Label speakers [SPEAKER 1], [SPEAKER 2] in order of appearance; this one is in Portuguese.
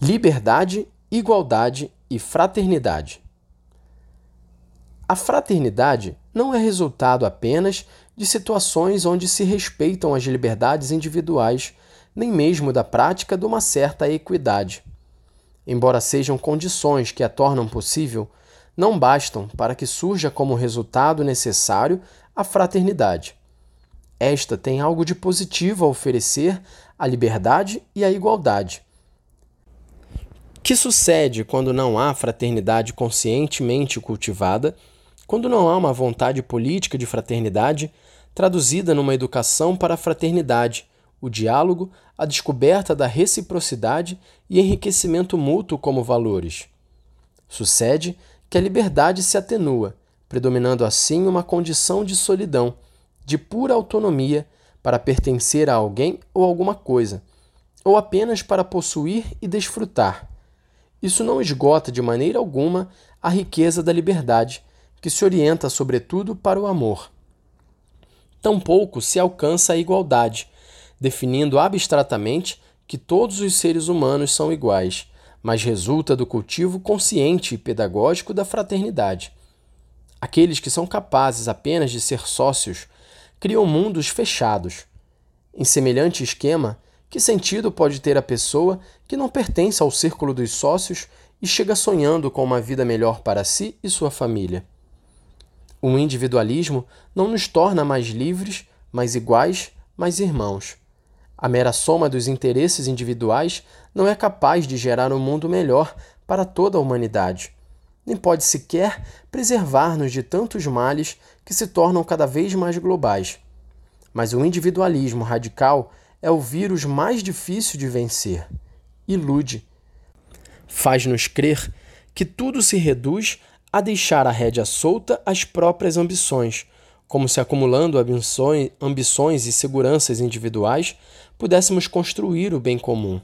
[SPEAKER 1] Liberdade, igualdade e fraternidade. A fraternidade não é resultado apenas de situações onde se respeitam as liberdades individuais, nem mesmo da prática de uma certa equidade. Embora sejam condições que a tornam possível, não bastam para que surja como resultado necessário a fraternidade. Esta tem algo de positivo a oferecer à liberdade e à igualdade que sucede quando não há fraternidade conscientemente cultivada, quando não há uma vontade política de fraternidade traduzida numa educação para a fraternidade, o diálogo, a descoberta da reciprocidade e enriquecimento mútuo como valores. Sucede que a liberdade se atenua, predominando assim uma condição de solidão, de pura autonomia para pertencer a alguém ou alguma coisa, ou apenas para possuir e desfrutar isso não esgota de maneira alguma a riqueza da liberdade, que se orienta sobretudo para o amor. Tampouco se alcança a igualdade, definindo abstratamente que todos os seres humanos são iguais, mas resulta do cultivo consciente e pedagógico da fraternidade. Aqueles que são capazes apenas de ser sócios criam mundos fechados. Em semelhante esquema, que sentido pode ter a pessoa que não pertence ao círculo dos sócios e chega sonhando com uma vida melhor para si e sua família? O individualismo não nos torna mais livres, mais iguais, mais irmãos. A mera soma dos interesses individuais não é capaz de gerar um mundo melhor para toda a humanidade, nem pode sequer preservar-nos de tantos males que se tornam cada vez mais globais. Mas o individualismo radical é o vírus mais difícil de vencer. Ilude. Faz-nos crer que tudo se reduz a deixar a rédea solta às próprias ambições, como se acumulando ambições, ambições e seguranças individuais pudéssemos construir o bem comum.